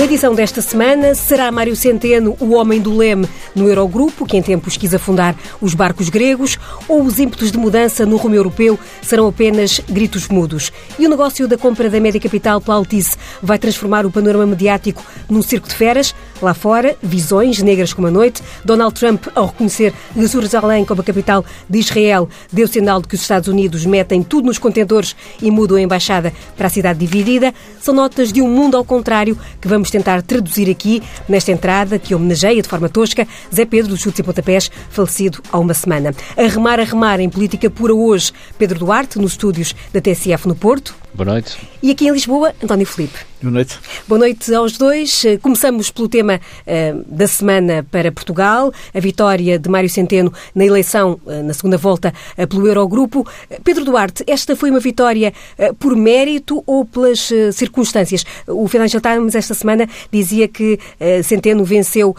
Na edição desta semana, será Mário Centeno o homem do leme no Eurogrupo, que em tempos quis afundar os barcos gregos, ou os ímpetos de mudança no rumo europeu serão apenas gritos mudos? E o negócio da compra da média capital pela Altice vai transformar o panorama mediático num circo de feras? Lá fora, visões negras como a noite. Donald Trump, ao reconhecer Jerusalém como a capital de Israel, deu sinal de que os Estados Unidos metem tudo nos contentores e mudam a embaixada para a cidade dividida. São notas de um mundo ao contrário que vamos tentar traduzir aqui, nesta entrada que homenageia de forma tosca Zé Pedro dos Chutes e Pontapés, falecido há uma semana. A remar, a remar em política pura hoje, Pedro Duarte, nos estúdios da TSF no Porto. Boa noite. E aqui em Lisboa, António Filipe. Boa noite. Boa noite aos dois. Eh, começamos pelo tema uh, da semana para Portugal, a vitória de Mário Centeno na eleição, uh, na segunda volta, uh, pelo Eurogrupo. Pedro Duarte, esta foi uma vitória por mérito ou pelas circunstâncias? O Financial Times esta semana dizia que Centeno venceu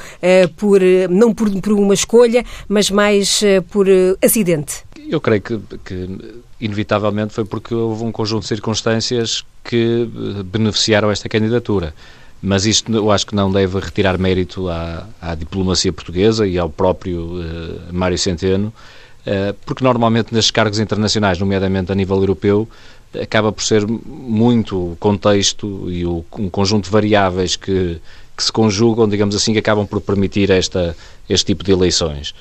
por, não por, por, uma escolha, mas mais por acidente. Eu creio que, que inevitavelmente foi porque houve um conjunto de circunstâncias que eh, beneficiaram esta candidatura. Mas isto eu acho que não deve retirar mérito à, à diplomacia portuguesa e ao próprio uh, Mário Centeno, uh, porque normalmente nestes cargos internacionais, nomeadamente a nível europeu, acaba por ser muito o contexto e o, um conjunto de variáveis que, que se conjugam, digamos assim, que acabam por permitir esta, este tipo de eleições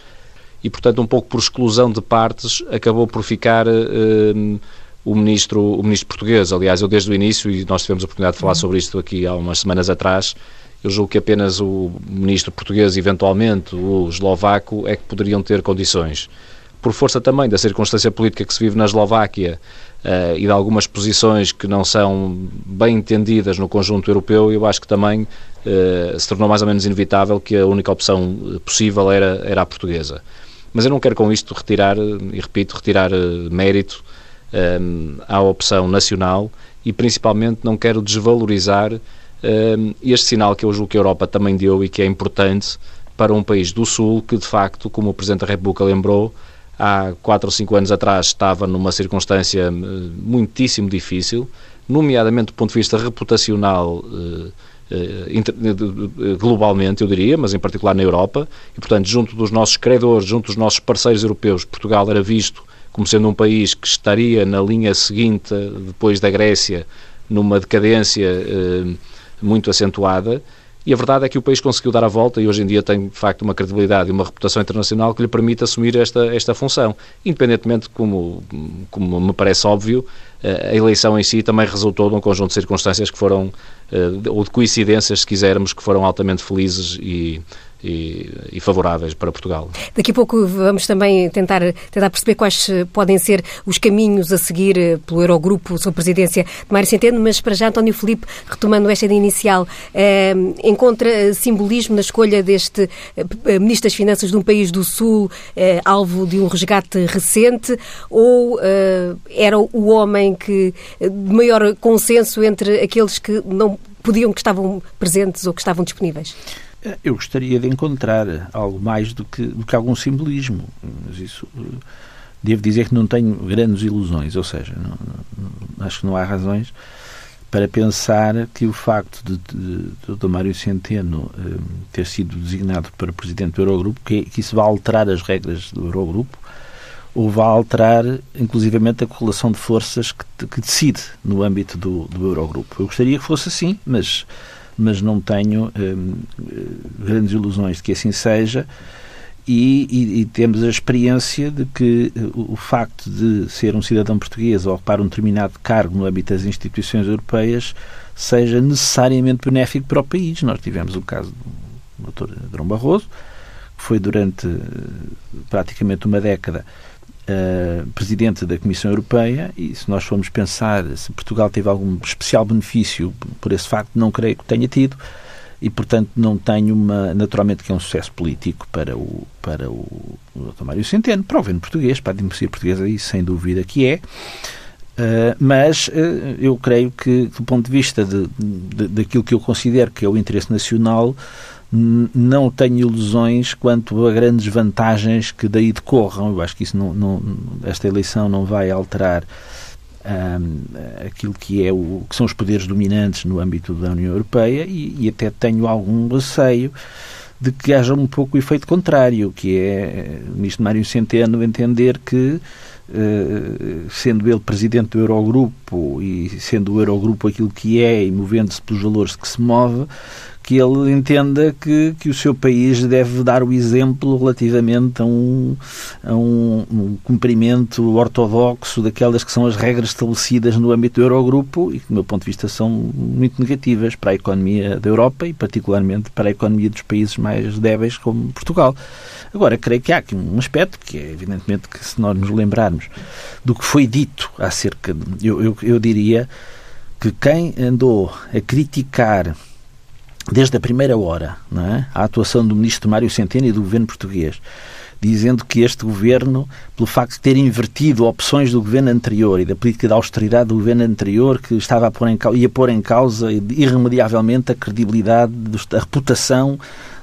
e, portanto, um pouco por exclusão de partes, acabou por ficar uh, o, ministro, o ministro português. Aliás, eu desde o início, e nós tivemos a oportunidade de falar sobre isto aqui há umas semanas atrás, eu julgo que apenas o ministro português, eventualmente o eslovaco, é que poderiam ter condições. Por força também da circunstância política que se vive na Eslováquia uh, e de algumas posições que não são bem entendidas no conjunto europeu, eu acho que também uh, se tornou mais ou menos inevitável que a única opção possível era, era a portuguesa. Mas eu não quero com isto retirar, e repito, retirar eh, mérito um, eh, à opção nacional e principalmente não quero desvalorizar um, eh, este sinal que eu julgo que a Europa também deu e que é importante para um país do Sul que, de facto, como o Presidente da República lembrou, há quatro ou cinco anos atrás estava numa circunstância muitíssimo difícil, nomeadamente do ponto de vista reputacional eh, eh, globalmente, eu diria, mas em particular na Europa, e portanto, junto dos nossos credores, junto dos nossos parceiros europeus, Portugal era visto como sendo um país que estaria na linha seguinte, depois da Grécia, numa decadência eh, muito acentuada, e a verdade é que o país conseguiu dar a volta e hoje em dia tem, de facto, uma credibilidade e uma reputação internacional que lhe permite assumir esta, esta função. Independentemente, como, como me parece óbvio, a eleição em si também resultou de um conjunto de circunstâncias que foram, ou de coincidências, se quisermos, que foram altamente felizes e, e, e, favoráveis para Portugal. Daqui a pouco vamos também tentar, tentar perceber quais eh, podem ser os caminhos a seguir eh, pelo Eurogrupo sob presidência de Mário Centeno, mas para já, António Filipe, retomando esta inicial, eh, encontra simbolismo na escolha deste eh, Ministro das Finanças de um país do Sul, eh, alvo de um resgate recente, ou eh, era o homem que de maior consenso entre aqueles que não podiam, que estavam presentes ou que estavam disponíveis? Eu gostaria de encontrar algo mais do que, do que algum simbolismo, mas isso devo dizer que não tenho grandes ilusões, ou seja, não, não, acho que não há razões para pensar que o facto de, de, de Mário Centeno eh, ter sido designado para presidente do Eurogrupo, que, que isso vai alterar as regras do Eurogrupo, ou vai alterar, inclusivamente, a correlação de forças que, que decide no âmbito do, do Eurogrupo. Eu gostaria que fosse assim, mas mas não tenho hum, grandes ilusões de que assim seja. E, e, e, temos a experiência de que eh, o, facto de ser um cidadão português ou ocupar um determinado cargo no âmbito das instituições europeias seja necessariamente benéfico para o país. Nós tivemos o caso do Dr. Drão Barroso, que foi durante eh, praticamente uma década uh, presidente da Comissão Europeia e se nós formos pensar se Portugal teve algum especial benefício por esse facto, não creio que tenha tido e portanto não tenho uma naturalmente que é um sucesso político para o para o, o Dr. Mário Centeno, para o governo português, para a democracia portuguesa e sem dúvida que é. Uh, mas uh, eu creio que, do ponto de vista de, de, daquilo que eu considero que é o interesse nacional, não tenho ilusões quanto a grandes vantagens que daí decorram. Eu acho que isso não, não, esta eleição não vai alterar um, aquilo que, é o, que são os poderes dominantes no âmbito da União Europeia e, e até tenho algum receio de que haja um pouco o efeito contrário, que é o ministro Mário Centeno entender que, uh, sendo ele presidente do Eurogrupo e sendo o Eurogrupo aquilo que é e movendo-se pelos valores que se move, que ele entenda que, que o seu país deve dar o exemplo relativamente a um, a um, um cumprimento ortodoxo daquelas que são as regras estabelecidas no âmbito do Eurogrupo e que, do meu ponto de vista, são muito negativas para a economia da Europa e, particularmente, para a economia dos países mais débeis, como Portugal. Agora, creio que há aqui um aspecto que é, evidentemente, que se nós nos lembrarmos do que foi dito acerca. Eu, eu, eu diria que quem andou a criticar desde a primeira hora, é? a atuação do ministro Mário Centeno e do governo português, dizendo que este governo, pelo facto de ter invertido opções do governo anterior e da política de austeridade do governo anterior, que estava a pôr em ia pôr em causa irremediavelmente a credibilidade, a reputação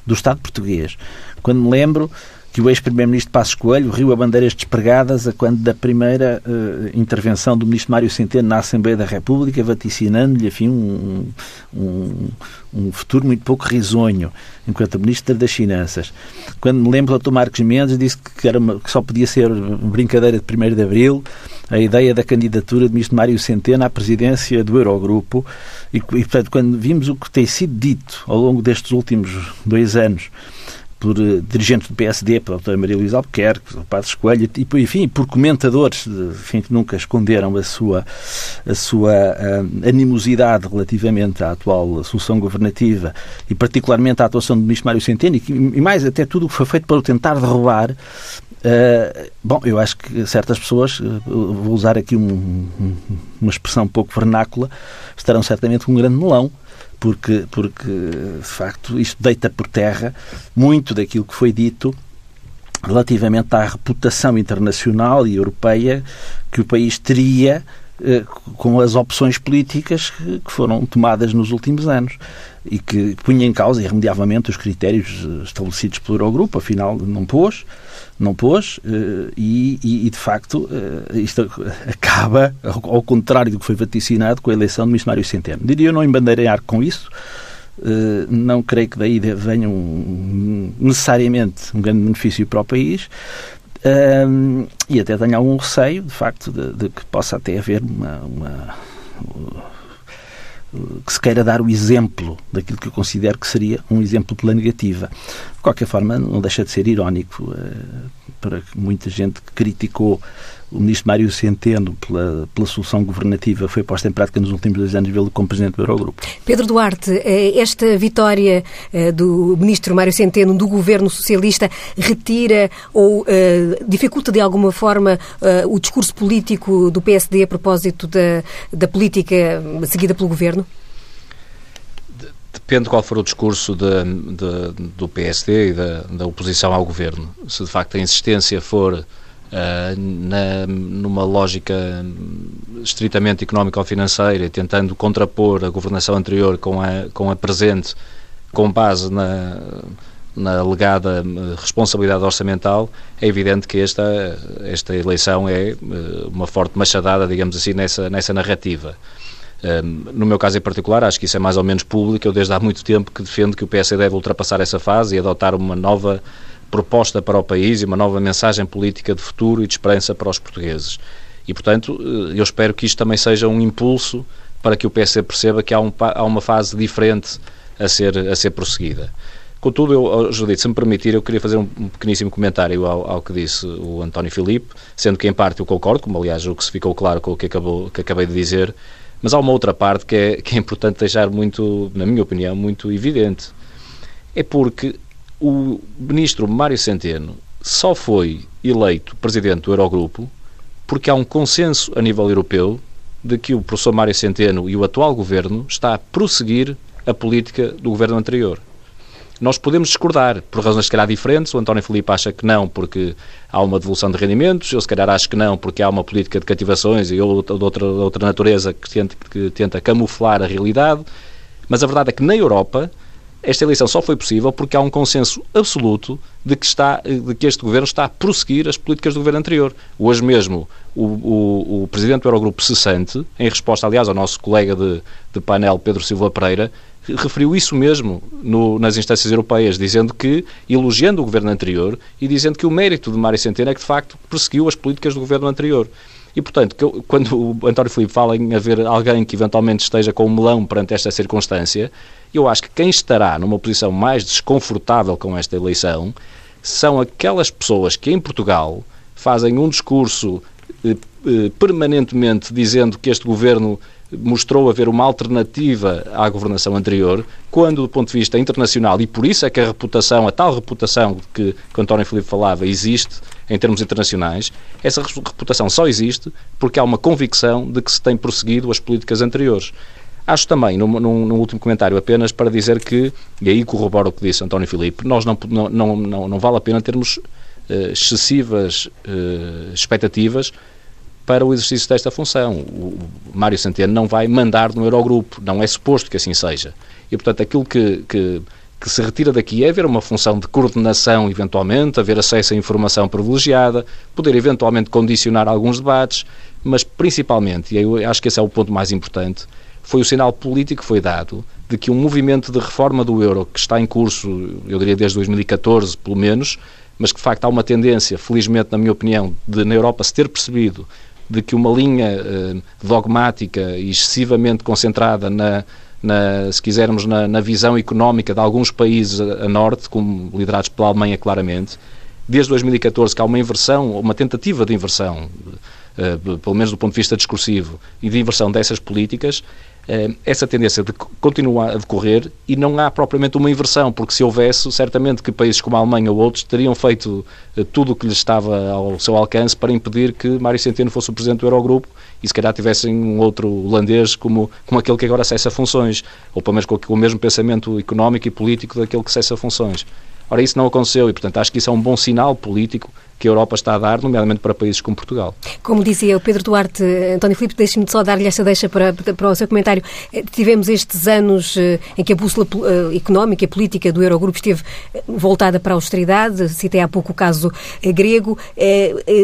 do Estado português. Quando me lembro que o ex-primeiro-ministro Passos Coelho riu a bandeiras despregadas a quando da primeira uh, intervenção do ministro Mário Centeno na Assembleia da República, vaticinando-lhe, enfim, um, um, um, futuro muito pouco risonho enquanto ministro das Finanças. Quando me lembro, o Dr. Marcos Mendes disse que, era uma, que só podia ser brincadeira de 1 de Abril a ideia da candidatura do ministro Mário Centeno à presidência do Eurogrupo e, e portanto, quando vimos o que tem sido dito ao longo destes últimos dois anos por uh, dirigentes do PSD, pela doutora Maria Luísa Albuquerque, pelo Padre Escolha, e, enfim, por comentadores enfim, que nunca esconderam a sua, a sua uh, animosidade relativamente à atual solução governativa e particularmente à atuação do ministro Mário Centeno e, e mais até tudo o que foi feito para o tentar derrubar Uh, bom, eu acho que certas pessoas, vou usar aqui um, um, uma expressão pouco vernácula, estarão certamente com um grande melão porque, porque de facto isto deita por terra muito daquilo que foi dito relativamente à reputação internacional e europeia que o país teria com as opções políticas que foram tomadas nos últimos anos e que punha em causa irremediavelmente os critérios estabelecidos pelo Eurogrupo, afinal não pôs não pôs eh, e, e, de facto eh, isto acaba, ao contrário do que foi vaticinado, com a eleição do missionário Centeno. Diria eu não embandeirar com isso, eh, não creio que daí venha um, necessariamente um grande benefício para o país, e até tenho algum receio, de facto, de, de que possa até haver uma, uma que se queira dar o exemplo daquilo que eu considero que seria um exemplo pela negativa. De qualquer forma, não deixa de ser irónico uh, para muita gente que criticou o ministro Mário Centeno pela, pela solução governativa foi posta em prática nos últimos dois anos vê-lo como presidente do Eurogrupo. Pedro Duarte, eh, esta vitória eh, do ministro Mário Centeno do governo socialista retira ou uh, dificulta de alguma forma o discurso político do PSD a propósito da, da política seguida pelo governo? Depende qual for o discurso de, de, do PSD e da, da oposição ao governo. Se de facto a insistência for Uh, na, numa lógica estritamente económico-financeira, tentando contrapor a governação anterior com a, com a presente, com base na, na alegada responsabilidade orçamental, é evidente que esta, esta eleição é eh, uma forte machadada, digamos assim, nessa, nessa narrativa. Eh, no meu caso em particular, acho que isso é mais ou menos público. Eu, desde há muito tempo, que defendo que o PS deve ultrapassar essa fase e adotar uma nova proposta para o país e uma nova mensagem política de futuro e de esperança para os portugueses. E, portanto, eh, eu espero que isto também seja um impulso para que o PS perceba que há, um, há uma fase diferente a ser, a ser prosseguida. Contudo, eu, Judite, se me permitir, eu queria fazer um pequeníssimo comentário ao, ao, que disse o António Filipe, sendo que em parte eu concordo, como aliás o que se ficou claro com o que, acabou, que acabei de dizer, mas há uma outra parte que é, que é importante deixar muito, na minha opinião, muito evidente. É porque o ministro Mário Centeno só foi eleito presidente do Eurogrupo porque há um consenso a nível europeu de que o professor Mário Centeno e o atual governo está a prosseguir a política do governo anterior. Nós podemos discordar por razões se calhar diferentes. O António Filipe acha que não porque há uma devolução de rendimentos. Eu se calhar acho que não porque há uma política de cativações e outra, de outra, outra natureza que tenta, que tenta camuflar a realidade. Mas a verdade é que na Europa esta eleição só foi possível porque há um consenso absoluto de que, está, de que este governo está a prosseguir as políticas do governo anterior. Hoje mesmo, o, o, o presidente do Eurogrupo cessante, em resposta, aliás, ao nosso colega de, de painel, Pedro Silva Pereira, referiu isso mesmo no, nas instâncias europeias, dizendo que, elogiando o governo anterior e dizendo que o mérito de Mário Centeno é que, de facto, prosseguiu as políticas do governo anterior. E, portanto, eu, quando o António Filipe fala em haver alguém que eventualmente esteja com um melão perante esta circunstância, eu acho que quem estará numa posição mais desconfortável com esta eleição são aquelas pessoas que em Portugal fazem um discurso eh, eh, permanentemente dizendo que este governo mostrou haver uma alternativa à governação anterior, quando do ponto de vista internacional, e por isso é que a reputação, a tal reputação que, que António Filipe falava, existe em termos internacionais, essa reputação só existe porque há uma convicção de que se tem prosseguido as políticas anteriores. Acho também, no, no, no, último comentário, apenas para dizer que, e aí corroboro o que disse António Filipe, nós não, não, não, não vale a pena termos uh, excessivas uh, expectativas para o exercício desta função. O Mário Centeno não vai mandar no Eurogrupo, não é suposto que assim seja. E, portanto, aquilo que, que, que, se retira daqui é haver uma função de coordenação, eventualmente, haver acesso a informação privilegiada, poder eventualmente condicionar alguns debates, mas principalmente, e eu acho que esse é o ponto mais importante, foi o sinal político que foi dado de que um movimento de reforma do euro que está em curso, eu diria desde 2014, pelo menos, mas que de facto há uma tendência, felizmente, na minha opinião, de na Europa se ter percebido de que uma linha uh, dogmática e excessivamente concentrada na, na se quisermos, na, na, visão económica de alguns países a, a, norte, como liderados pela Alemanha claramente, desde 2014 que há uma inversão, uma tentativa de inversão, uh, pelo menos do ponto de vista discursivo, e de inversão dessas políticas, eh, essa tendência de continua a decorrer e não há propriamente uma inversão, porque se houvesse, certamente que países como a Alemanha ou outros teriam feito eh, tudo o que lhes estava ao seu alcance para impedir que Mário Centeno fosse o presidente do Eurogrupo e se calhar tivessem um outro holandês como, como aquele que agora cessa funções, ou pelo menos com, com o mesmo pensamento económico e político daquele que cessa funções. Ora, isso não aconteceu e, portanto, acho que isso é um bom sinal político que a Europa está a dar, nomeadamente para países como Portugal. Como dizia o Pedro Duarte, António Filipe, deixe-me só dar-lhe esta deixa para, para o seu comentário. Eh, tivemos estes anos eh, em que a bússola eh, económica e política do Eurogrupo esteve voltada para a austeridade, citei há pouco o caso grego.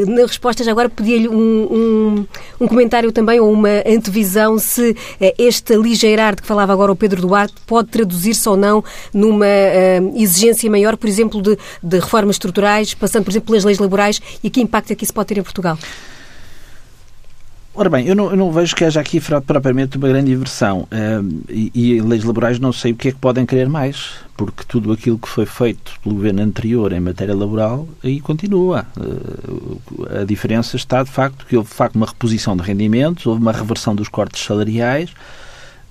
Na resposta, já agora, pedia-lhe um, um, um, comentário também, ou uma antevisão, se este aligeirar de que falava agora o Pedro Duarte pode traduzir-se ou não numa exigência maior, por exemplo, de, de reformas estruturais, passando, por exemplo, pelas leis laborais e que impacto é que isso pode ter em Portugal? Ora bem, eu não, eu não, vejo que haja aqui propriamente uma grande inversão uh, e, e leis laborais não sei o que é que podem querer mais, porque tudo aquilo que foi feito pelo governo anterior em matéria laboral aí continua. Uh, a diferença está de facto que houve de facto uma reposição de rendimentos, houve uma reversão dos cortes salariais,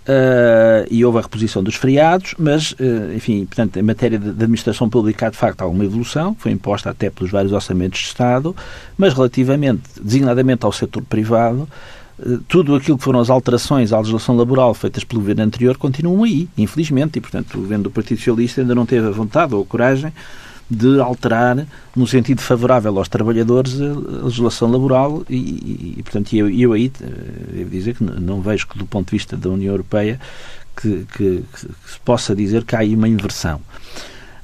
Uh, e houve a reposição dos feriados, mas, uh, enfim, portanto, em matéria de, de, administração pública há de facto alguma evolução, foi imposta até pelos vários orçamentos de Estado, mas relativamente, designadamente ao setor privado, uh, tudo aquilo que foram as alterações à legislação laboral feitas pelo governo anterior continuam aí, infelizmente, e, portanto, o governo do Partido Socialista ainda não teve a vontade ou a coragem de alterar no sentido favorável aos trabalhadores a legislação laboral e, e portanto, eu, eu aí eh, devo dizer que não vejo que do ponto de vista da União Europeia que, que, que se possa dizer que há aí uma inversão.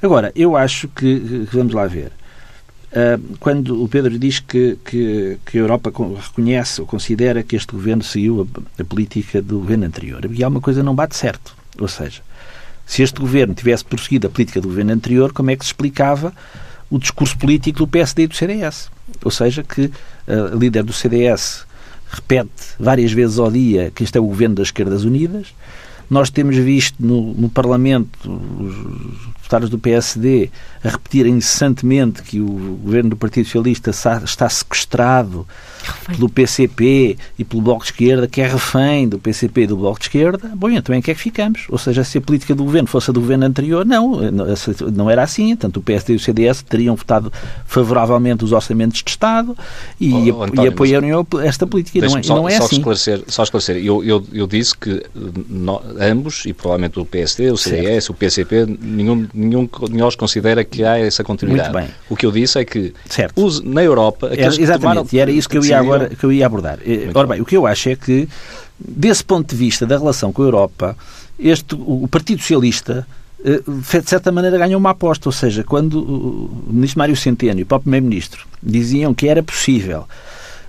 Agora, eu acho que, que vamos lá ver, Uh, quando o Pedro diz que, que, que, a Europa reconhece ou considera que este governo seguiu a, a, política do governo anterior, e há uma coisa não bate certo. Ou seja, se este governo tivesse prosseguido a política do governo anterior, como é que se explicava o discurso político do PSD e do CDS? Ou seja, que a líder do CDS repete várias vezes ao dia que este é o governo das esquerdas unidas. Nós temos visto no, no Parlamento os deputados do PSD a repetirem incessantemente que o governo do Partido Socialista está sequestrado refém. pelo PCP e pelo Bloco de Esquerda, que é refém do PCP e do Bloco de Esquerda, bom, então em que é que ficamos? Ou seja, se a política do governo fosse a do governo anterior, não, não era assim. Tanto o PSD e o CDS teriam votado favoravelmente os orçamentos de Estado e, oh, António, e apoiaram esta política. Não é, só, não é só assim. Esclarecer, só esclarecer, eu, eu, eu disse que no, ambos, e provavelmente o PSD, o CDS, certo. o PCP, nenhum, nenhum de nós considera que há essa continuidade. Muito bem. O que eu disse é que os, na Europa, aqueles era, exatamente, tomaram, e era isso que eu ia agora que eu ia abordar. Eh, Muito Ora bem, o que eu acho é que, desse ponto de vista da relação com a Europa, este, o Partido Socialista de certa maneira ganhou uma aposta, ou seja, quando o ministro Mário Centeno e o próprio primeiro-ministro diziam que era possível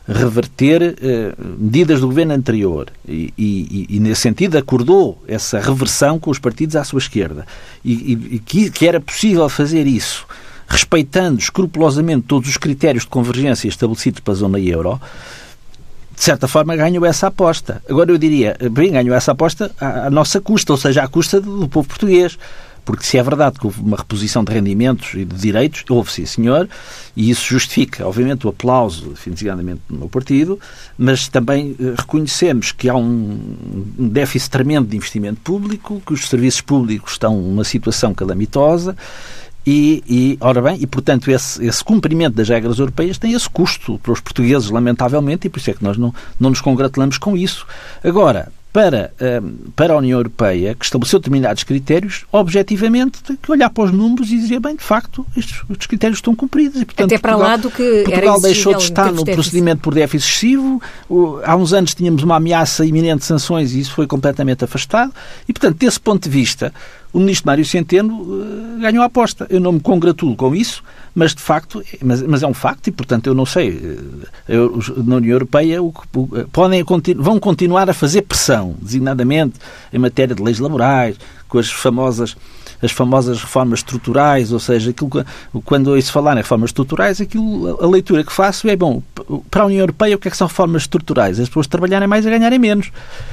reverter eh, medidas do governo anterior e, e, e, nesse sentido, acordou essa reversão com os partidos à sua esquerda e, e que, que, era possível fazer isso respeitando escrupulosamente todos os critérios de convergência estabelecidos para a zona euro, de certa forma ganhou essa aposta. Agora eu diria, bem, ganhou essa aposta à, à nossa custa, ou seja, à custa do, do povo português. Porque se é verdade que houve uma reposição de rendimentos e de direitos, houve sim, senhor, e isso justifica, obviamente, o aplauso, definitivamente, no meu partido, mas também eh, reconhecemos que há um déficit tremendo de investimento público, que os serviços públicos estão numa situação calamitosa, e, e, ora bem, e portanto esse, esse cumprimento das regras europeias tem esse custo para os portugueses, lamentavelmente, e por isso é que nós não, não nos congratulamos com isso. Agora, para, ehm, para a União Europeia, que estabeleceu determinados critérios, objetivamente tem que olhar para os números e dizer, bem, de facto, estes, estes critérios estão cumpridos. E, portanto, Até para Portugal, lá do que Portugal deixou de estar no procedimento por déficit excessivo. Há uns anos tínhamos uma ameaça iminente de sanções e isso foi completamente afastado. E, portanto, desse ponto de vista, o ministro Mário Centeno uh, ganhou a aposta. Eu não me congratulo com isso, mas de facto, mas, mas é um facto e, portanto, eu não sei. Uh, eu, na União Europeia o, o, podem, vão continuar a fazer pressão, designadamente em matéria de leis laborais, com as famosas as famosas reformas estruturais, ou seja, aquilo, quando ouço falar em reformas estruturais, aquilo, a leitura que faço é, bom, para a União Europeia o que é que são reformas estruturais? As pessoas trabalharem mais a ganharem menos.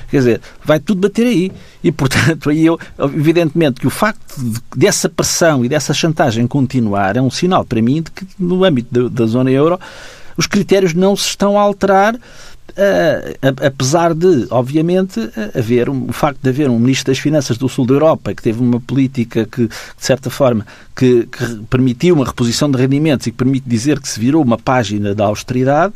Quer dizer, vai tudo bater aí. E, portanto, aí eu, evidentemente que o facto de, dessa pressão e dessa chantagem continuar é um sinal para mim de que no âmbito da, da zona euro os critérios não se estão a alterar apesar de, obviamente, haver um, o facto de haver um ministro das Finanças do Sul da Europa que teve uma política que, de certa forma, que, que, permitiu uma reposição de rendimentos e que permite dizer que se virou uma página da austeridade,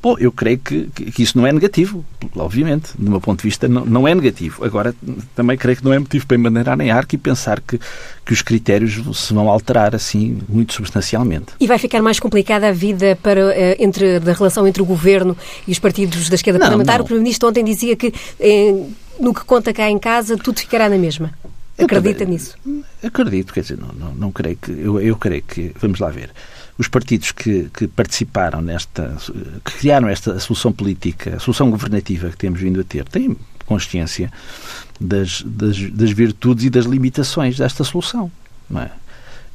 bom, eu creio que, que isso não é negativo, obviamente, do meu ponto de vista não, não é negativo. Agora, também creio que não é motivo para emanerar em arco e pensar que, que os critérios se vão alterar assim muito substancialmente. E vai ficar mais complicada a vida para, eh, entre, da relação entre o Governo e os partidos da esquerda não, parlamentar. Não. O Primeiro-Ministro ontem dizia que, eh, no que conta cá em casa, tudo ficará na mesma. Acredita também, nisso? Acredito, quer dizer, não, não, não creio que. Eu, eu creio que. Vamos lá ver. Os partidos que, que participaram nesta. que criaram esta solução política, a solução governativa que temos vindo a ter, têm consciência das, das, das virtudes e das limitações desta solução. Não é?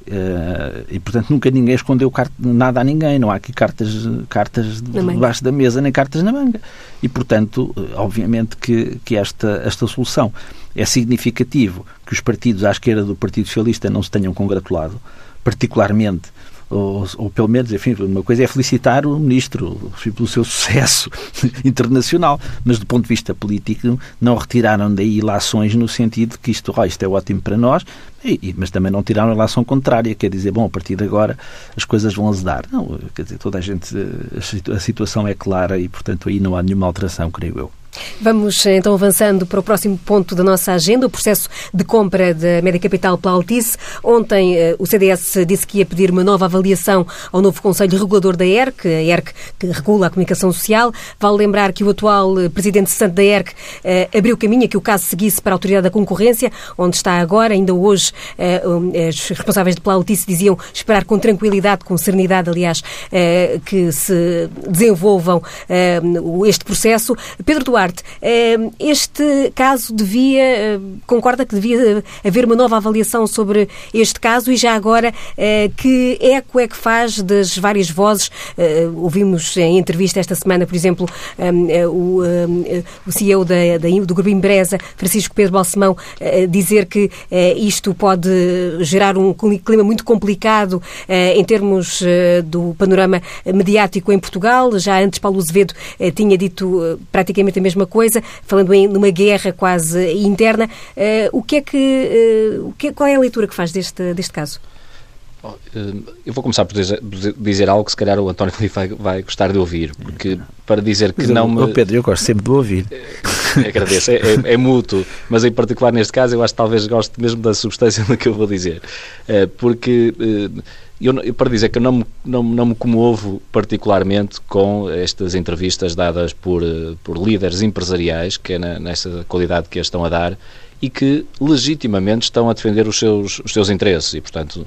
Uh, e portanto nunca ninguém escondeu nada a ninguém, não há aqui cartas, cartas debaixo da mesa nem cartas na manga. E portanto, eh, obviamente que, que esta, esta solução é significativo que os partidos à esquerda do Partido Socialista não se tenham congratulado, particularmente ou, ou, pelo menos, enfim, uma coisa é felicitar o ministro pelo seu sucesso internacional, mas do ponto de vista político não retiraram daí ilações no sentido que isto, oh, isto é ótimo para nós, e, mas também não tiraram a relação contrária, quer dizer, bom, a partir de agora as coisas vão azedar. Não, quer dizer, toda a gente, a situação é clara e, portanto, aí não há nenhuma alteração, creio eu. Vamos então avançando para o próximo ponto da nossa agenda, o processo de compra da Média Capital pela Altice. Ontem eh, o CDS disse que ia pedir uma nova avaliação ao novo Conselho Regulador da ERC, a ERC que regula a comunicação social. Vale lembrar que o atual eh, presidente santo da ERC eh, abriu caminho a que o caso seguisse para a Autoridade da Concorrência, onde está agora. Ainda hoje os responsáveis de Altice diziam esperar com tranquilidade, com serenidade, aliás, que se desenvolvam este processo. Pedro Duarte, este caso devia, eh, concorda que devia haver uma nova avaliação sobre este caso e já agora eh, que eco é que faz das várias vozes? Eh, ouvimos em entrevista esta semana, por exemplo, ehm, o, ehm, CEO da, do Grupo Empresa, Francisco Pedro Balsemão, dizer que isto pode gerar um clima muito complicado em termos do panorama mediático em Portugal. Já antes Paulo Azevedo tinha dito praticamente a mesma coisa, falando em numa guerra quase interna. Uh, o que é que, uh, o que, qual é a leitura que faz deste, deste caso? Eh, eu vou começar por dizer, dizer, algo que se calhar o António Filipe vai, vai, gostar de ouvir, porque para dizer que não me... Oh Pedro, eu gosto sempre de ouvir. Agradeço, é, é, é, mútuo, mas em particular neste caso eu acho que talvez goste mesmo da substância do que eu vou dizer, porque eu, para dizer que eu não me, não, não me comovo particularmente com estas entrevistas dadas por, por líderes empresariais, que é na, nessa qualidade que as estão a dar, e que legitimamente estão a defender os seus, os seus interesses. E, portanto,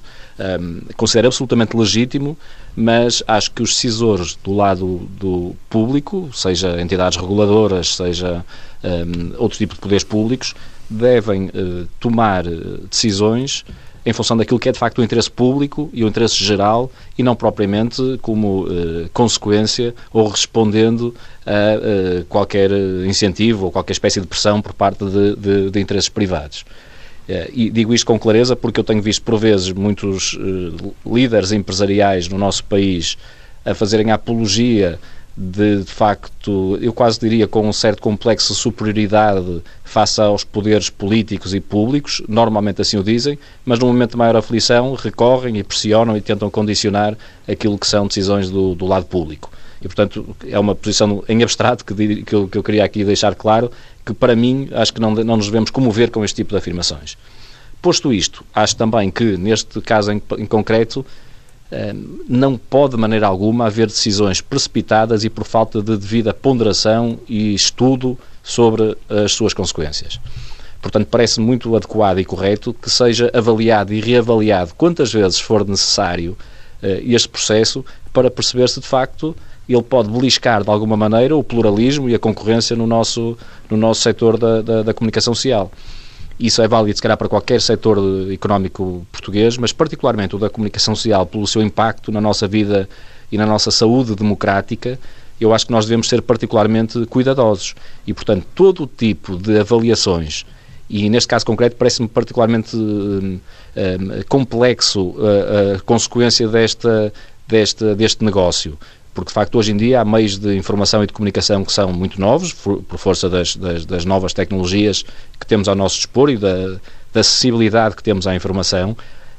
um, considero absolutamente legítimo, mas acho que os decisores do lado do público, seja entidades reguladoras, seja um, outro tipo de poderes públicos, devem uh, tomar eh, decisões em função daquilo que é de facto o interesse público e o interesse geral e não propriamente como uh, consequência ou respondendo a uh, qualquer incentivo ou qualquer espécie de pressão por parte de, de, de interesses privados. Uh, e digo isto com clareza porque eu tenho visto por vezes muitos líderes empresariais no nosso país a fazerem apologia de, de facto, eu quase diria com um certo complexo de superioridade face aos poderes políticos e públicos, normalmente assim o dizem, mas no momento de maior aflição recorrem e pressionam e tentam condicionar aquilo que são decisões do, do lado público. E, portanto, é uma posição em abstrato que, que, eu, que eu queria aqui deixar claro, que para mim acho que não, não nos devemos comover com este tipo de afirmações. Posto isto, acho também que, neste caso em, em concreto, não pode de maneira alguma haver decisões precipitadas e por falta de devida ponderação e estudo sobre as suas consequências. Portanto, parece muito adequado e correto que seja avaliado e reavaliado quantas vezes for necessário eh, este processo para perceber se de facto ele pode beliscar de alguma maneira o pluralismo e a concorrência no nosso, no nosso setor da, da, da comunicação social. Isso é válido, se calhar, para qualquer setor económico português, mas particularmente o da comunicação social, pelo seu impacto na nossa vida e na nossa saúde democrática, eu acho que nós devemos ser particularmente cuidadosos. E, portanto, todo o tipo de avaliações, e neste caso concreto parece-me particularmente um, complexo a, a consequência desta, desta, deste negócio porque de facto hoje em dia há meios de informação e de comunicação que são muito novos, por, força das, das, das, novas tecnologias que temos ao nosso dispor e da, da, acessibilidade que temos à informação,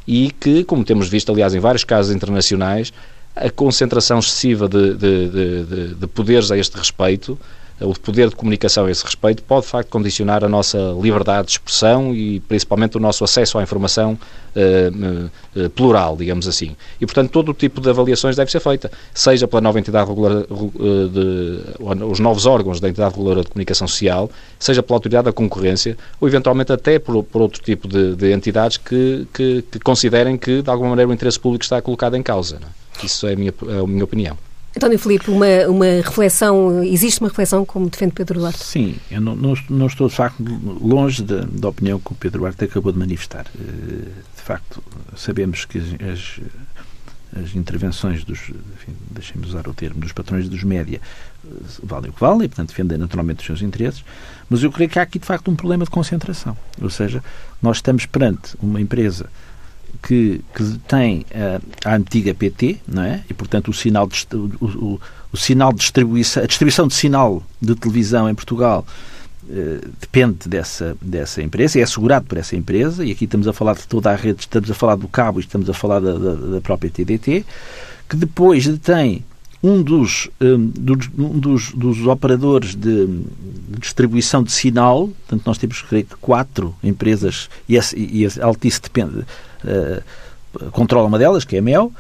e que, como temos visto, aliás, em vários casos internacionais, a concentração excessiva de, de, de, de poderes a este respeito o poder de comunicação a esse respeito pode, de facto, condicionar a nossa liberdade de expressão e, principalmente, o nosso acesso à informação uh, uh, plural, digamos assim. E, portanto, todo o tipo de avaliações deve ser feita, seja pela nova entidade reguladora, uh, os novos órgãos da entidade reguladora de comunicação social, seja pela autoridade da concorrência, ou, eventualmente, até por, por outro tipo de, de entidades que, que, que, considerem que, de alguma maneira, o interesse público está colocado em causa. É? Isso é a minha, é a minha opinião. António Filipe, uma, uma reflexão, existe uma reflexão como defende Pedro Duarte? Sim, eu não, não, não estou de facto longe da, da, opinião que o Pedro Duarte acabou de manifestar. Eh, de facto, sabemos que as, as intervenções dos, deixem-me usar o termo, dos patrões dos média eh, valem o que valem, portanto defendem naturalmente os seus interesses, mas eu creio que há aqui de facto um problema de concentração. Ou seja, nós estamos perante uma empresa que, que tem uh, a antiga PT, não é? E, portanto, o sinal de, o, o, o, sinal de distribuição, a distribuição de sinal de televisão em Portugal uh, depende dessa, dessa empresa, é assegurado por essa empresa, e aqui estamos a falar de toda a rede, estamos a falar do cabo e estamos a falar da, da, da própria TDT, que depois detém um dos, um, dos, um dos, dos operadores de, distribuição de sinal, portanto, nós temos, creio que, quatro empresas, e, esse, e a Altice depende, uh, controla uma delas, que é a Mel.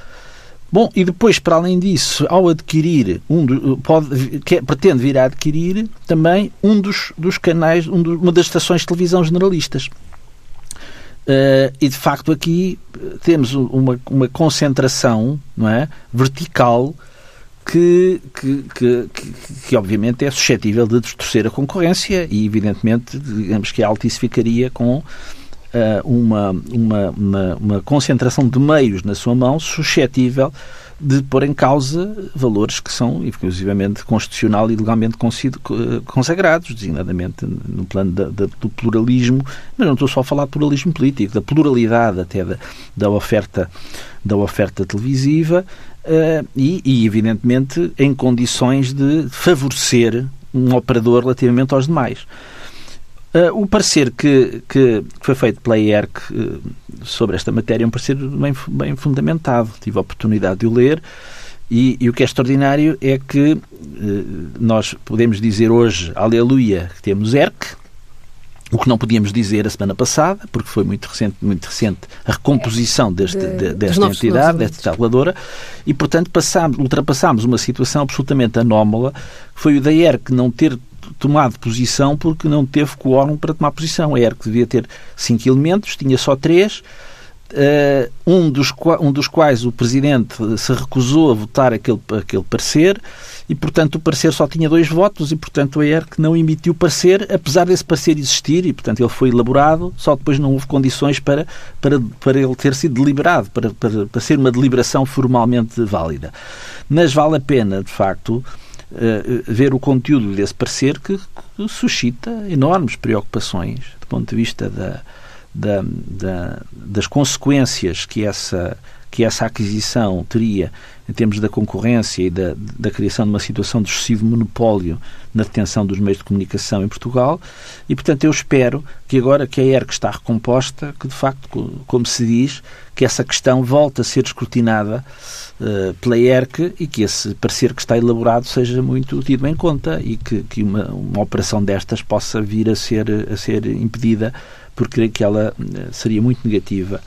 Bom, e depois, para além disso, ao adquirir, um do, pode, que, pretende vir a adquirir também um dos, dos canais, um do, uma das estações de televisão generalistas. Uh, e de facto aqui temos uma, uma concentração não é, vertical que, que, que, que, obviamente é suscetível de distorcer a concorrência e evidentemente digamos que a Altice ficaria com uma, uma, uma, uma, concentração de meios na sua mão suscetível de pôr em causa valores que são inclusivamente constitucional e legalmente consagrados, designadamente no plano da, da, do pluralismo, mas não estou só a falar de pluralismo político, da pluralidade até da, da oferta da oferta televisiva uh, e, e, evidentemente, em condições de favorecer um operador relativamente aos demais. Uh, o parecer que, que, foi feito pela IERC uh, sobre esta matéria é um parecer bem, bem fundamentado. Tive a oportunidade de o ler e, e o que é extraordinário é que uh, nós podemos dizer hoje, aleluia, que temos ERC, o que não podíamos dizer a semana passada, porque foi muito recente, muito recente a recomposição deste, de, desta entidade, desta reguladora, e, portanto, passámos, ultrapassámos uma situação absolutamente anómala, foi o DAER que não ter tomado posição porque não teve quórum para tomar posição. A ERC devia ter cinco elementos, tinha só três. Uh, um, dos, um dos quais o Presidente se recusou a votar aquele, aquele parecer e, portanto, o parecer só tinha dois votos e, portanto, a ERC não emitiu parecer, apesar desse parecer existir e, portanto, ele foi elaborado, só depois não houve condições para, para, para ele ter sido deliberado, para, para, para ser uma deliberação formalmente válida. Mas vale a pena, de facto, uh, ver o conteúdo desse parecer que, que suscita enormes preocupações do ponto de vista da da, da, das consequências que essa, que essa aquisição teria em termos da concorrência e da, da criação de uma situação de excessivo monopólio na detenção dos meios de comunicação em Portugal e, portanto, eu espero que agora que a ERC está recomposta, que de facto, como se diz, que essa questão volte a ser escrutinada uh, pela ERC e que esse parecer que está elaborado seja muito tido em conta e que, que uma, uma operação destas possa vir a ser, a ser impedida porque creio que ela eh, seria muito negativa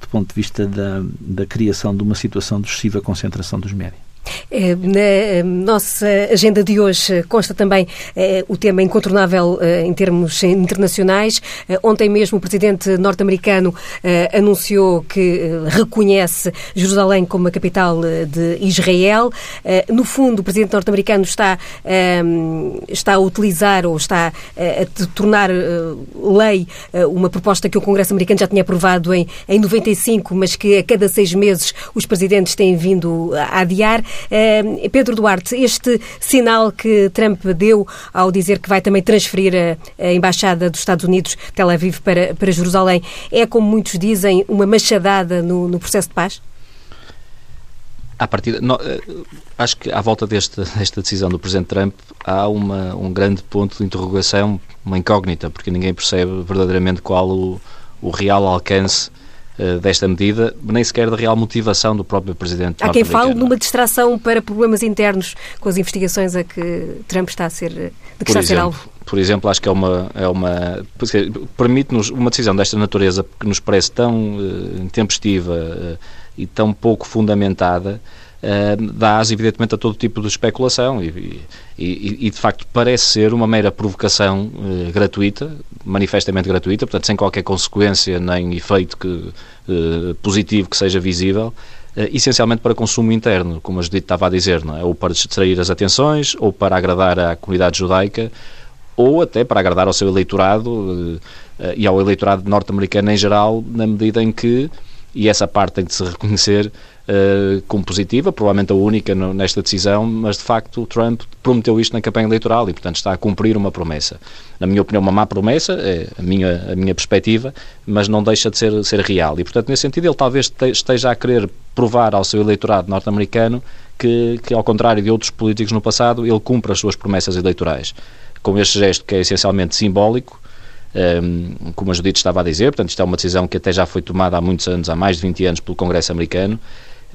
do ponto de vista da, da criação de uma situação de excessiva concentração dos médios. Eh, na eh, nossa agenda de hoje consta também eh, o tema incontornável em termos internacionais. Ontem mesmo o presidente norte-americano anunciou que reconhece Jerusalém como a capital de Israel. No fundo, o presidente norte-americano está, está a utilizar ou está a tornar lei uma proposta que o Congresso americano já tinha aprovado em, em 95, mas que a cada seis meses os presidentes têm vindo a adiar. Eh, Pedro Duarte, este sinal que Trump deu ao dizer que vai também transferir a, a Embaixada dos Estados Unidos, Tel Aviv, para, para Jerusalém, é, como muitos dizem, uma machadada no, no processo de paz? À partida, no, eh, acho que à volta deste, desta decisão do Presidente Trump há uma, um grande ponto de interrogação, uma incógnita, porque ninguém percebe verdadeiramente qual o, o real alcance desta medida, nem sequer da real motivação do próprio Presidente Há quem fale numa distração para problemas internos com as investigações a que Trump está a ser, de que por está exemplo, a ser alvo. Por exemplo, acho que é uma, é uma permite-nos uma decisão desta natureza que nos parece tão uh, intempestiva uh, e tão pouco fundamentada, uh, dá evidentemente a todo tipo de especulação e, e, e, de facto parece ser uma mera provocação uh, gratuita, manifestamente gratuita, portanto sem qualquer consequência nem efeito que, uh, positivo que seja visível, essencialmente para consumo interno, como a Judite estava a dizer, não é? ou para distrair as atenções, ou para agradar à comunidade judaica, ou até para agradar ao seu eleitorado e ao eleitorado norte-americano em geral, na medida em que, e essa parte tem de se reconhecer, uh, como positiva, provavelmente a única no, nesta decisão, mas de facto Trump prometeu isto na campanha eleitoral e, portanto, está a cumprir uma promessa. Na minha opinião, uma má promessa, é a minha, a minha perspectiva, mas não deixa de ser, ser real. E, portanto, nesse sentido, ele talvez esteja a querer provar ao seu eleitorado norte-americano que, que, ao contrário de outros políticos no passado, ele cumpre as suas promessas eleitorais. Com este gesto que é essencialmente simbólico, um, como a Judite estava a dizer, portanto, isto é uma decisão que até já foi tomada há muitos anos, há mais de 20 anos, pelo Congresso americano,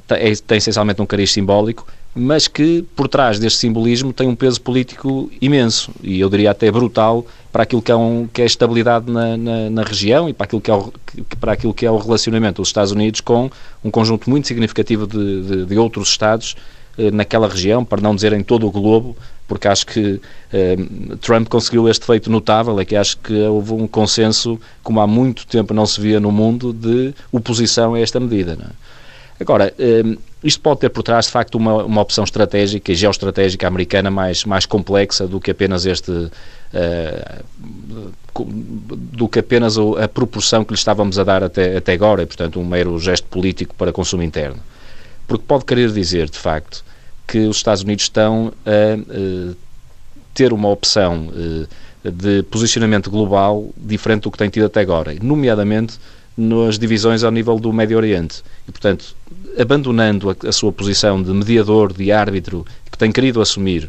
é, tem essencialmente um cariz simbólico, mas que por trás deste simbolismo tem um peso político imenso e eu diria até brutal para aquilo que é, um, que é a estabilidade na, na, na, região e para aquilo, que é o, para aquilo que é o relacionamento dos Estados Unidos com um conjunto muito significativo de, de, de outros Estados eh, naquela região, para não dizer em todo o globo, porque acho que eh, Trump conseguiu este feito notável, é que acho que houve um consenso, como há muito tempo não se via no mundo, de oposição a esta medida. Não é? Agora, hum, isto pode ter por trás, de facto, uma, uma opção estratégica e geoestratégica americana mais, mais complexa do que apenas este. Uh, do que apenas a proporção que lhe estávamos a dar até, até agora, e, portanto, um mero gesto político para consumo interno. Porque pode querer dizer, de facto, que os Estados Unidos estão a uh, ter uma opção uh, de posicionamento global diferente do que tem tido até agora, nomeadamente nas divisões ao nível do Médio Oriente. E, portanto, abandonando a, a sua posição de mediador, de árbitro, que tem querido assumir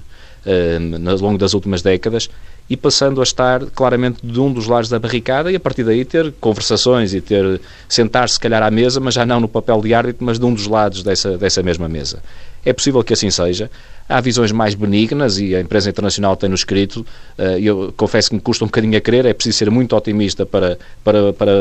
uh, ao longo das últimas décadas, e passando a estar claramente de um dos lados da barricada e a partir daí ter conversações e ter sentar-se se calhar à mesa, mas já não no papel de árbitro, mas de um dos lados dessa, dessa mesma mesa. É possível que assim seja. Há visões mais benignas e a imprensa internacional tem-nos escrito, uh, eu confesso que me custa um bocadinho a crer, é preciso ser muito otimista para, para, para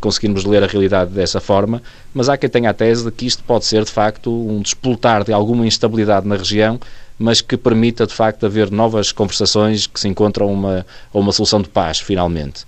conseguirmos ler a realidade dessa forma, mas há quem tenha a tese de que isto pode ser, de facto, um despoltar de alguma instabilidade na região mas que permita, de facto, haver novas conversações que se encontram uma, uma solução de paz, finalmente.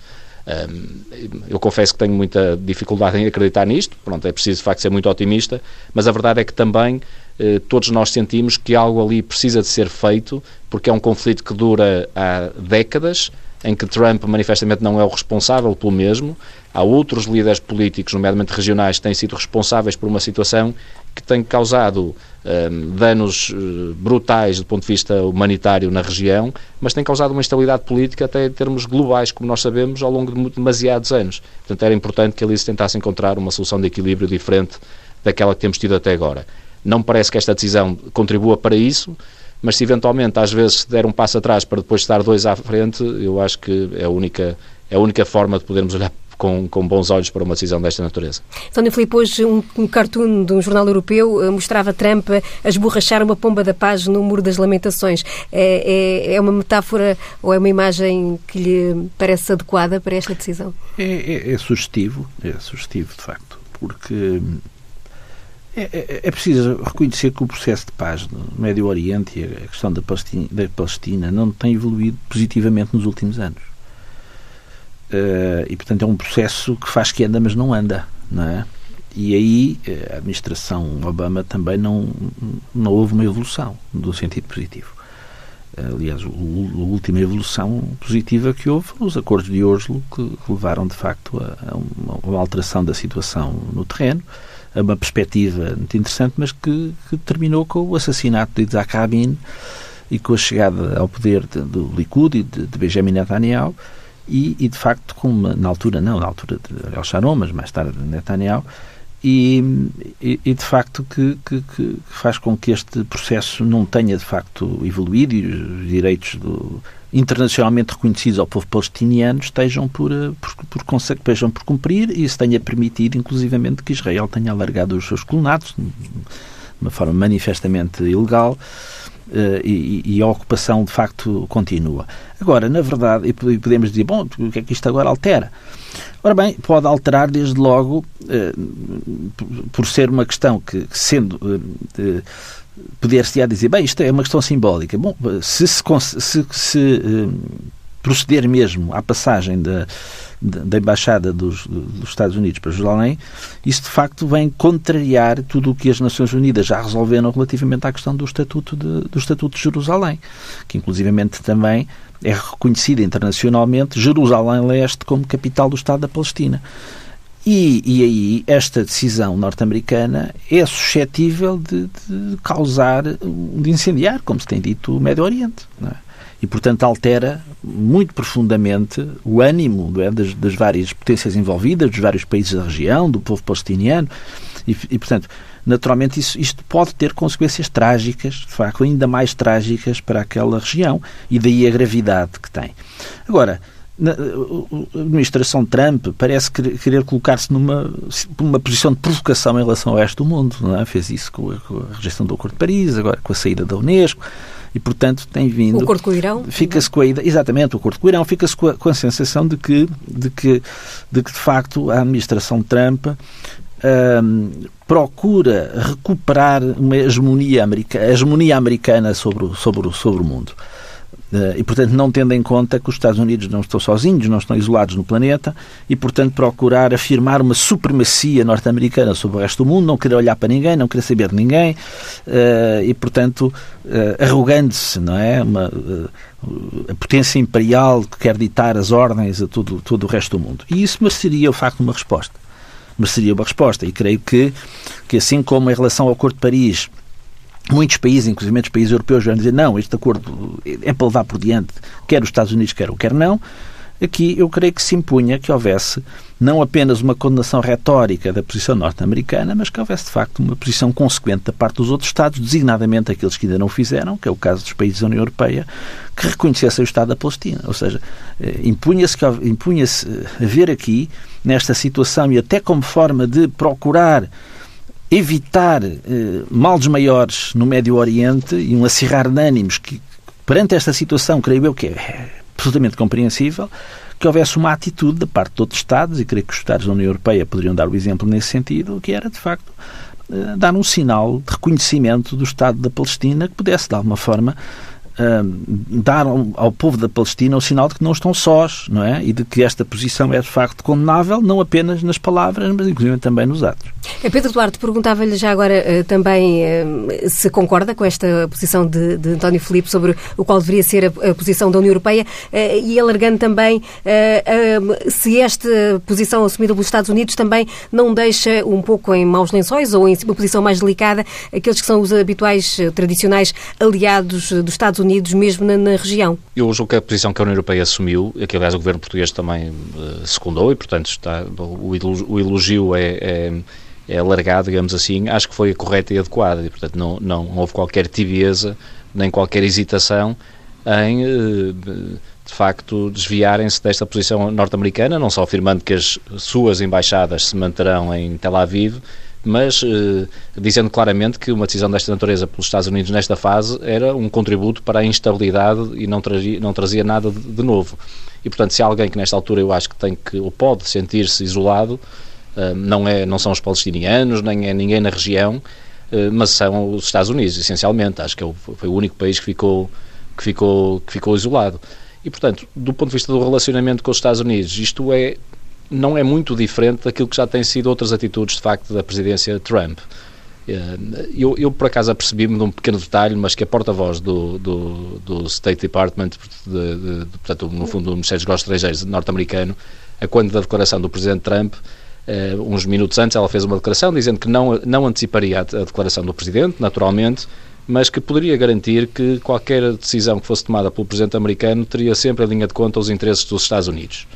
Eu confesso que tenho muita dificuldade em acreditar nisto, pronto, é preciso de facto ser muito otimista, mas a verdade é que também eh, todos nós sentimos que algo ali precisa de ser feito, porque é um conflito que dura há décadas, em que Trump manifestamente não é o responsável pelo mesmo. Há outros líderes políticos, nomeadamente regionais, que têm sido responsáveis por uma situação que tem causado um, danos uh, brutais do ponto de vista humanitário na região, mas tem causado uma instabilidade política até em termos globais, como nós sabemos, ao longo de demasiados anos. Portanto, era importante que ali se tentasse encontrar uma solução de equilíbrio diferente daquela que temos tido até agora. Não parece que esta decisão contribua para isso, mas se eventualmente às vezes der um passo atrás para depois estar dois à frente, eu acho que é a única, é a única forma de podermos olhar com, com, bons olhos para uma decisão desta natureza. António Filipe, hoje um, um cartoon de um jornal europeu uh, mostrava Trump a esborrachar uma pomba da paz no Muro das Lamentações. É, é, é, uma metáfora ou é uma imagem que lhe parece adequada para esta decisão? É, é, é sugestivo, é sugestivo de facto, porque é, é, é, preciso reconhecer que o processo de paz no Médio Oriente e a questão da Palestina, da Palestina não tem evoluído positivamente nos últimos anos. Uh, e, portanto, é um processo que faz que anda, mas não anda. Não é? E aí eh, a administração Obama também não, não houve uma evolução no sentido positivo. Aliás, a última evolução positiva que houve os acordos de Oslo, que levaram de facto a, uma, alteração da situação no terreno uma perspectiva muito interessante, mas que, que terminou com o assassinato de Isaac Rabin e com a chegada ao poder de, do Likud e de, de Benjamin Netanyahu e, e, de facto, com uma, na altura, não, na altura de El Sharon, mas mais tarde de Netanyahu, e, e, de facto que, que, que, faz com que este processo não tenha de facto evoluído e os direitos do, internacionalmente reconhecidos ao povo palestiniano estejam por, eh, por, por, estejam por cumprir e isso tenha permitido, inclusivamente, que Israel tenha alargado os seus colonatos de uma forma manifestamente ilegal e, e, a ocupação, de facto, continua. Agora, na verdade, e podemos dizer, bom, o que é que isto agora altera? Ora bem, pode alterar desde logo, uh, por ser uma questão que, sendo uh, poder-se a dizer, bem, isto é uma questão simbólica. Bom, se se, se, se proceder mesmo à passagem da, da Embaixada dos, dos, Estados Unidos para Jerusalém, isso de facto vem contrariar tudo o que as Nações Unidas já resolveram relativamente à questão do Estatuto de, do Estatuto de Jerusalém, que inclusivamente também é reconhecida internacionalmente Jerusalém Leste como capital do Estado da Palestina. E, e aí esta decisão norte-americana é suscetível de, de, causar, de incendiar, como se tem dito, o Médio Oriente. É? E, portanto, altera muito profundamente o ânimo é? das, das, várias potências envolvidas, dos vários países da região, do povo palestiniano. E, e portanto, naturalmente, isso, isto pode ter consequências trágicas, de facto, ainda mais trágicas para aquela região. E daí a gravidade que tem. Agora, na, a administração Trump parece querer colocar-se numa, numa posição de provocação em relação ao resto do mundo. Não é? Fez isso com a, com a, rejeição do Acordo de Paris, agora com a saída da Unesco. E, portanto, tem vindo. O acordo com o Irão? Fica-se com a Exatamente, o acordo com o Irão. Fica-se com, com, a sensação de que, de que, de que, de facto, a administração Trump hum, procura recuperar uma hegemonia americana, hegemonia americana sobre, o, sobre, o, sobre o mundo. Eh, e, portanto, não tendo em conta que os Estados Unidos não estão sozinhos, não estão isolados no planeta e, portanto, procurar afirmar uma supremacia norte-americana sobre o resto do mundo, não querer olhar para ninguém, não querer saber de ninguém eh, e, portanto, eh, arrogando-se, não é? Uma, a potência imperial que quer ditar as ordens a todo, todo o resto do mundo. E isso mereceria, de facto, uma resposta. Mereceria uma resposta. E creio que, que assim como em relação ao Acordo de Paris Muitos países, inclusive os países europeus, vão dizer não, este acordo é para levar por diante, quer os Estados Unidos, quer o quer não. Aqui eu creio que se impunha que houvesse não apenas uma condenação retórica da posição norte-americana, mas que houvesse de facto uma posição consequente da parte dos outros Estados, designadamente aqueles que ainda não fizeram, que é o caso dos países da União Europeia, que reconhecessem o Estado da Palestina. Ou seja, eh, impunha-se impunha haver aqui, nesta situação, e até como forma de procurar evitar eh, males maiores no Médio Oriente e um acirrar de ânimos que, perante esta situação, creio eu que é absolutamente compreensível, que houvesse uma atitude da parte de outros Estados, e creio que os Estados da União Europeia poderiam dar o exemplo nesse sentido, que era, de facto, dar um sinal de reconhecimento do Estado da Palestina que pudesse, de alguma forma, dar ao, ao, povo da Palestina o sinal de que não estão sós, não é? E de que esta posição é de facto condenável, não apenas nas palavras, mas inclusive também nos atos. É, Pedro Duarte perguntava-lhe já agora uh, também uh, se concorda com esta posição de, de, António Filipe sobre o qual deveria ser a, a posição da União Europeia uh, e alargando também se esta posição assumida pelos Estados Unidos também não deixa um pouco em maus lençóis ou em uma posição mais delicada aqueles que são os habituais, tradicionais aliados dos Estados Unidos Unidos, mesmo na, na, região. Eu julgo que a posição que a União Europeia assumiu, que aliás o governo português também uh, secundou, e portanto está, o, o elogio é, é, é alargado, digamos assim, acho que foi correta e adequada, e portanto não, não houve qualquer tibieza, nem qualquer hesitação em. Uh, de facto, desviarem-se desta posição norte-americana, não só afirmando que as suas embaixadas se manterão em Tel Aviv, mas eh, dizendo claramente que uma decisão desta natureza pelos Estados Unidos nesta fase era um contributo para a instabilidade e não trazia, não trazia nada de, de novo. E, portanto, se há alguém que nesta altura eu acho que tem que, ou pode sentir-se isolado, eh, não, é, não são os palestinianos, nem é ninguém na região, eh, mas são os Estados Unidos, essencialmente. Acho que é foi o único país que ficou, que ficou, que ficou isolado. E, portanto, do ponto de vista do relacionamento com os Estados Unidos, isto é não é muito diferente daquilo que já têm sido outras atitudes, de facto, da presidência Trump. Eh, eu, eu por acaso apercebi-me de um pequeno detalhe, mas que a porta-voz do, do, do, State Department, de, de, de, portanto, no fundo, do Ministério dos Negócios Estrangeiros norte-americano, a quando da declaração do presidente Trump, uh, uns minutos antes, ela fez uma declaração dizendo que não, não anteciparia a, a declaração do presidente, naturalmente, mas que poderia garantir que qualquer decisão que fosse tomada pelo presidente americano teria sempre em linha de conta os interesses dos Estados Unidos.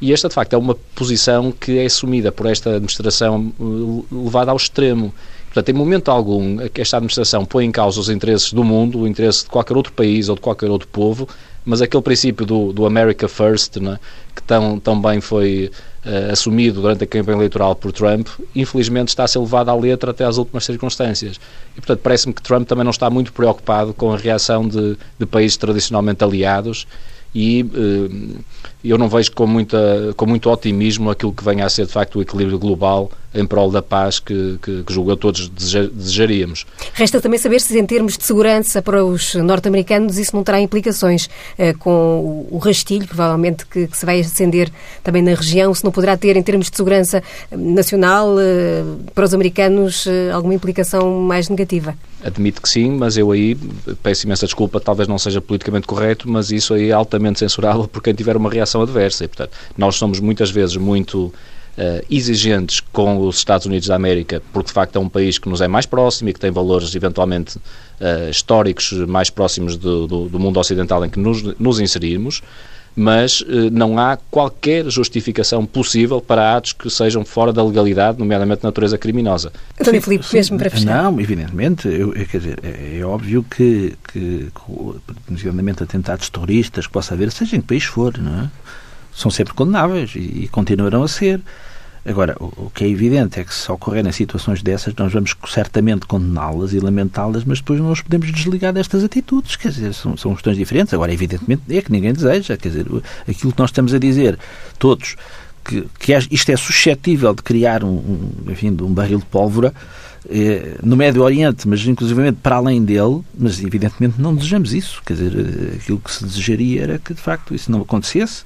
E esta, de facto, é uma posição que é assumida por esta administração eh, levada ao extremo. Portanto, em momento algum, esta administração põe em causa os interesses do mundo, o interesse de qualquer outro país ou de qualquer outro povo, mas aquele princípio do, do America First, né, que tão, tão bem foi uh, assumido durante a campanha eleitoral por Trump, infelizmente está a ser levado à letra até às últimas circunstâncias. E, portanto, parece-me que Trump também não está muito preocupado com a reação de, de países tradicionalmente aliados e uh, eu não vejo com, muita, com muito otimismo aquilo que venha a ser de facto o equilíbrio global em prol da paz que, que, que julgo eu todos desejaríamos. Resta também saber se em termos de segurança para os norte-americanos isso não terá implicações eh, com o rastilho, provavelmente, que, que, se vai acender também na região, se não poderá ter em termos de segurança eh, nacional eh, para os americanos eh, alguma implicação mais negativa. Admito que sim, mas eu aí peço imensa desculpa, talvez não seja politicamente correto, mas isso aí é altamente censurável por quem tiver uma reação adversa. E, portanto, nós somos muitas vezes muito Uh, exigentes com os Estados Unidos da América, porque de facto é um país que nos é mais próximo e que tem valores eventualmente uh, históricos mais próximos do, do, do, mundo ocidental em que nos, nos inserimos, mas uh, não há qualquer justificação possível para atos que sejam fora da legalidade, nomeadamente de natureza criminosa. António Filipe, mesmo para fechar. Não, evidentemente, eu, quer dizer, é, é óbvio que, que, que atentados terroristas que possa haver, seja em que país for, não é? são sempre condenáveis e, e continuarão a ser. Agora, o, que é evidente é que se ocorrerem situações dessas, nós vamos certamente condená-las e lamentá-las, mas depois não podemos desligar destas atitudes. Quer dizer, são, são questões diferentes. Agora, evidentemente, é que ninguém deseja. Quer dizer, aquilo que nós estamos a dizer, todos, que, que é, isto é suscetível de criar um, um, enfim, um barril de pólvora eh, no Médio Oriente, mas inclusivamente para além dele, mas evidentemente não desejamos isso. Quer dizer, eh, aquilo que se desejaria era que, de facto, isso não acontecesse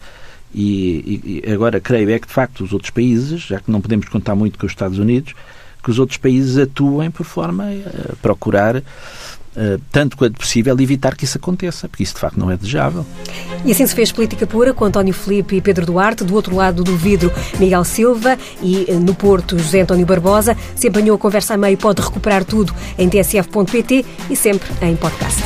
e, e, agora creio é que, de facto, os outros países, já que não podemos contar muito com os Estados Unidos, que os outros países atuem por forma a procurar Uh, tanto quanto possível, evitar que isso aconteça, porque isso de facto não é desejável. E assim se fez política pura com António Filipe e Pedro Duarte, do outro lado do vidro, Miguel Silva e eh, no Porto, José António Barbosa. Se apanhou a conversa a meio, pode recuperar tudo em tsf.pt e sempre em podcast.